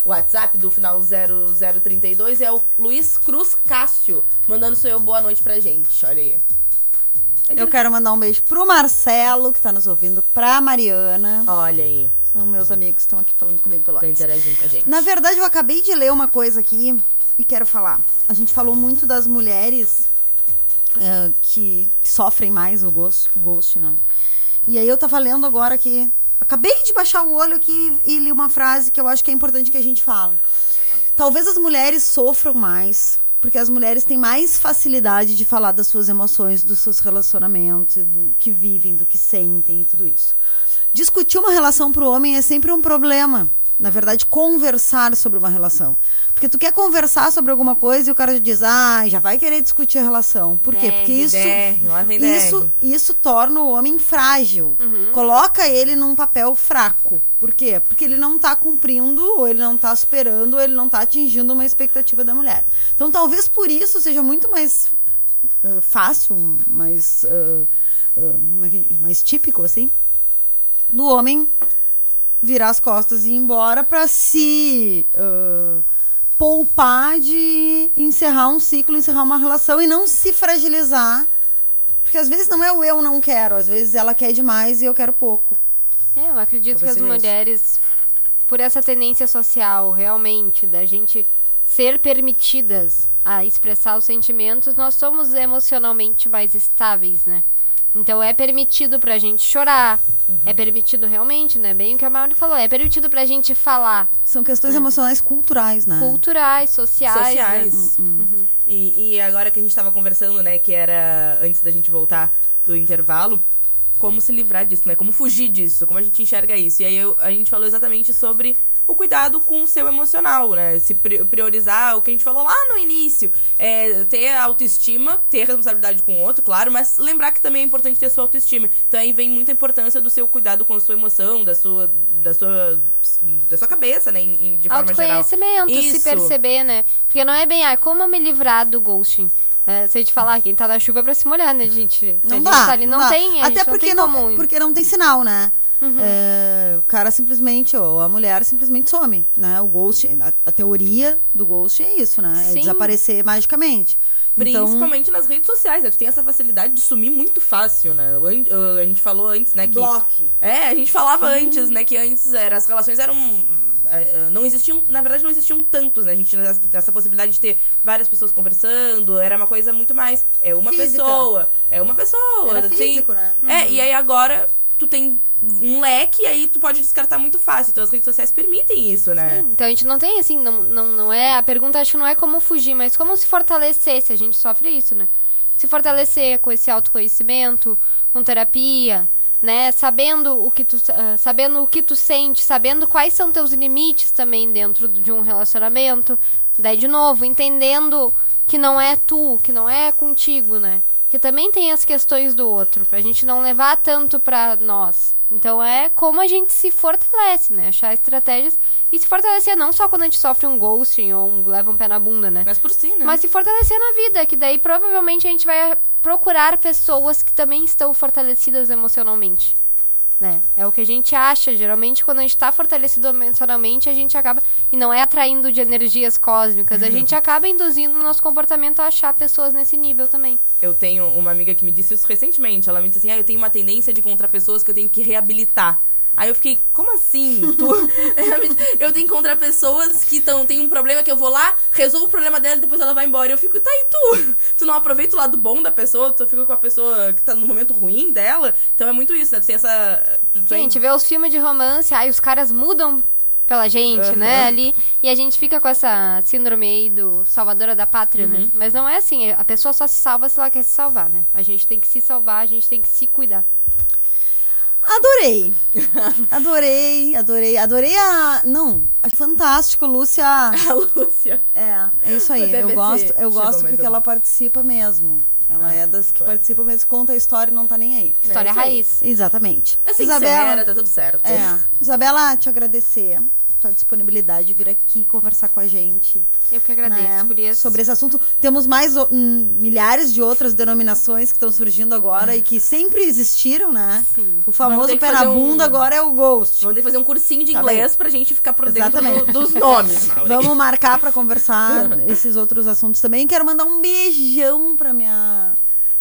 WhatsApp do final 0032, é o Luiz Cruz Cássio mandando seu boa noite pra gente, olha aí. Eu quero mandar um beijo pro Marcelo, que tá nos ouvindo, pra Mariana. Olha aí. São meus amigos que estão aqui falando comigo pelo WhatsApp. interagindo com a gente. Na verdade, eu acabei de ler uma coisa aqui e quero falar. A gente falou muito das mulheres eh, que sofrem mais o ghost, o ghost, né? E aí eu tava lendo agora que. Acabei de baixar o olho aqui e li uma frase que eu acho que é importante que a gente fala. Talvez as mulheres sofram mais, porque as mulheres têm mais facilidade de falar das suas emoções, dos seus relacionamentos, do que vivem, do que sentem e tudo isso. Discutir uma relação para o homem é sempre um problema. Na verdade, conversar sobre uma relação. Porque tu quer conversar sobre alguma coisa e o cara diz, ah, já vai querer discutir a relação. Por quê? Porque isso, isso, isso torna o homem frágil. Uhum. Coloca ele num papel fraco. Por quê? Porque ele não tá cumprindo, ou ele não tá superando, ou ele não tá atingindo uma expectativa da mulher. Então, talvez por isso seja muito mais ah, fácil, mais, é que- mais típico, assim, do homem virar as costas e ir embora pra se ah, poupar de encerrar um ciclo, encerrar uma relação e não se fragilizar. Porque às vezes não é o eu não quero, às vezes ela quer demais e eu quero pouco. É, eu acredito que as mulheres, por essa tendência social, realmente, da gente ser permitidas a expressar os sentimentos, nós somos emocionalmente mais estáveis, né? Então é permitido pra gente chorar, Uhum. é permitido realmente, né? Bem o que a Mauri falou, é permitido pra gente falar. São questões né? emocionais culturais, né? Culturais, sociais. sociais. né? Uhum. E, e agora que a gente tava conversando, né, que era antes da gente voltar do intervalo, como se livrar disso, né? Como fugir disso, como a gente enxerga isso. E aí eu- a gente falou exatamente sobre o cuidado com o seu emocional, né? Se pri- priorizar o que a gente falou lá no início. É, ter autoestima, ter responsabilidade com o outro, claro, mas lembrar que também é importante ter sua autoestima. Então aí vem muita importância do seu cuidado com a sua emoção, da sua, da sua, da sua cabeça, né? em- de forma geral. Autoconhecimento, se perceber, né? Porque não é bem, ah, como eu me livrar do ghosting? É, se a gente falar, quem tá na chuva é pra se molhar, né, gente? Se a Não gente dá. tá ali, não, dá. tem, a Até gente porque não não, porque não tem sinal, né? Uhum. É, o cara simplesmente, ou a mulher simplesmente some, né? O ghost, a, a teoria do ghost é isso, né? É Sim. desaparecer magicamente. Então, Principalmente nas redes sociais, né? Tu tem essa facilidade de sumir muito fácil, né? A gente falou antes, né? Que... Bloque. É, a gente falava Uhum. antes, né? Que antes era, as relações eram... eh, Não existiam, na verdade, não existiam tantos, né? A gente tinha essa- possibilidade de ter várias pessoas conversando, era uma coisa muito mais. É uma Física. pessoa, é uma pessoa. Era tem- físico, né? É, Uhum. e aí agora tu tem um leque e aí tu pode descartar muito fácil. Então as redes sociais permitem isso, né? Então a gente não tem assim, não, não, não é. A pergunta acho que não é como fugir, mas como se fortalecer se a gente sofre isso, né? Se fortalecer com esse autoconhecimento, com terapia, né? Sabendo o que tu, ah, sabendo o que tu sente, sabendo quais são teus limites também dentro de um relacionamento. Daí, de novo, entendendo que não é tu, que não é contigo, né? Que também tem as questões do outro, pra gente não levar tanto pra nós. Então é como a gente se fortalece, né? Achar estratégias e se fortalecer não só quando a gente sofre um ghosting ou um, leva um pé na bunda, né? Mas por si, né? Mas se fortalecer na vida, que daí provavelmente a gente vai procurar pessoas que também estão fortalecidas emocionalmente. Né? É o que a gente acha. Geralmente, quando a gente tá fortalecido emocionalmente, a gente acaba. E não é atraindo de energias cósmicas, a gente acaba induzindo o nosso comportamento a achar pessoas nesse nível também. Eu tenho uma amiga que me disse isso recentemente. Ela me disse assim: ah, eu tenho uma tendência de encontrar pessoas que eu tenho que reabilitar. Aí eu fiquei, como assim? Tu... eu tenho que encontrar pessoas que tão, tem um problema que eu vou lá, resolvo o problema dela e depois ela vai embora. E eu fico, tá, e tu? Tu não aproveita o lado bom da pessoa, tu fica com a pessoa que tá no momento ruim dela. Então é muito isso, né? Tu tem essa. tu tem- Gente, vê os filmes de romance, aí os caras mudam pela gente, Aham. né, ali, e a gente fica com essa síndrome aí do salvadora da pátria, né? Uhum. Mas não é assim, a pessoa só se salva se ela quer se salvar, né? A gente tem que se salvar, a gente tem que se cuidar. Adorei. Adorei, adorei, adorei a. Não, acho fantástico, Lúcia. A Lúcia. É, é isso aí. Eu gosto, eu Chegou gosto porque uma. ela participa mesmo. Ela é das que participam mesmo, conta a história e não tá nem aí. História É isso aí. raiz. Exatamente. É sincera, tá tudo certo. É. Isabela, te agradecer tua disponibilidade de vir aqui conversar com a gente. Eu que agradeço, né, gurias. sobre esse assunto. Temos mais o- hum, milhares de outras denominações que estão surgindo agora e que sempre existiram, né? O Vamos ter famoso pé na fazer um- bunda agora é o Ghost. Vamos ter que fazer um cursinho de Tá inglês bem. pra gente ficar por dentro do- dos nomes. Vamos marcar pra conversar esses outros assuntos também. Quero mandar um beijão pra minha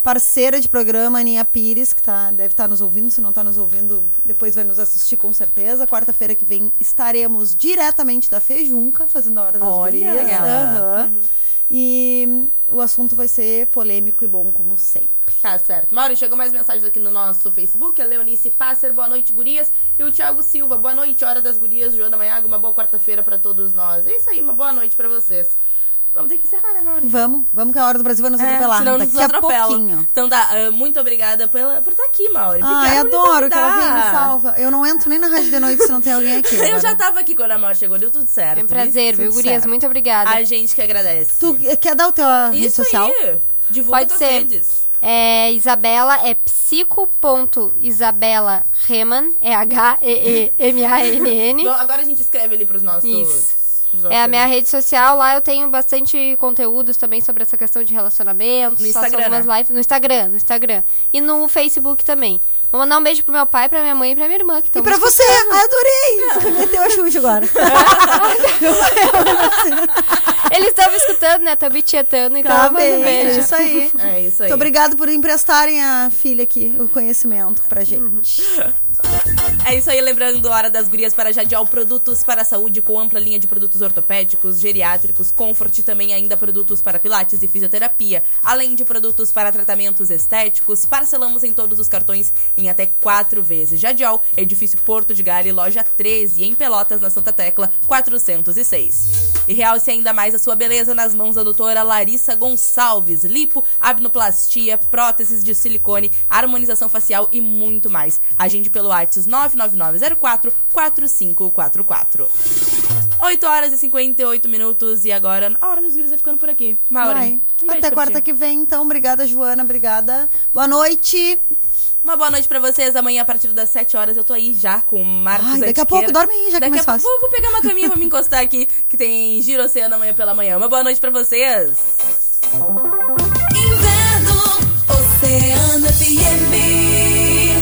parceira de programa, Aninha Pires, que tá, deve estar nos ouvindo. Se não tá nos ouvindo, depois vai nos assistir com certeza. Quarta-feira que vem estaremos diretamente da Fejunca, fazendo a Hora das Olha! Gurias. Aham. Uhum. E o assunto vai ser polêmico e bom, como sempre. Tá certo. Mauro, chegou mais mensagens aqui no nosso Facebook. A Leonice Passer, boa noite, gurias. E o Thiago Silva, boa noite, Hora das Gurias. Joana Maiago, uma boa quarta-feira pra todos nós. É isso aí, uma boa noite pra vocês. Vamos ter que encerrar, né, Mauro? Vamos, vamos que a hora do Brasil vai nos É, atropelar. senão Daqui nos a pouquinho. Então tá, ah, muito obrigada pela, por estar aqui, Mauro. Ai, Obrigada por me adoro que ela vem me salva. Eu não entro nem na rádio de noite se não tem alguém aqui. Eu agora. já tava aqui quando a Mauro chegou, deu tudo certo. É um prazer, viu, gurias? certo. Muito obrigada. A gente que agradece. Tu quer dar o teu a rede Isso social? aí. Divulga Pode ser. redes. É, Isabela é psico.isabela Reman, é H-E-E-M-A-N-N. Agora a gente escreve ali pros nossos... Isso. Pros É a minha rede social, lá eu tenho bastante conteúdos também sobre essa questão de relacionamento. No faço Instagram, algumas né? lives no Instagram, no Instagram. E no Facebook também. Vou mandar um beijo pro meu pai, pra minha mãe e pra minha irmã que E pra você! Ai, adorei! Você meteu a Xuxa agora. Eles me escutando, né? Estão me tietando, então Tá bem, um beijo. é isso aí. É isso aí. Muito obrigado por emprestarem a filha aqui, o conhecimento pra gente. É isso aí, lembrando Hora das Gurias para Jadial Produtos para a Saúde com ampla linha de produtos ortopédicos, geriátricos, comfort e também ainda produtos para pilates e fisioterapia, além de produtos para tratamentos estéticos. Parcelamos em todos os cartões em até quatro vezes. Jadial, Edifício Porto de Gale, loja 13, em Pelotas, na Santa Tecla 406. E realce ainda mais a sua beleza nas mãos da doutora Larissa Gonçalves. Lipo, abnoplastia, próteses de silicone, harmonização facial e muito mais. Agende pelo WhatsApp 99904 4544. 8 horas e 58 minutos e agora a hora dos grilhos vai ficando por aqui. Maureen, Vai. um Até quarta ti. que vem, então. Obrigada, Joana. Obrigada. Boa noite. Uma boa noite pra vocês. Amanhã, a partir das 7 horas, eu tô aí já com o Marcos Ai, daqui a pouco, dorme aí, já que é Daqui mais a pouco, fácil. vou, vou pegar uma caminha pra me encostar aqui, que tem Giro Oceano amanhã pela manhã. Uma boa noite pra vocês. Inverno, Oceano FM.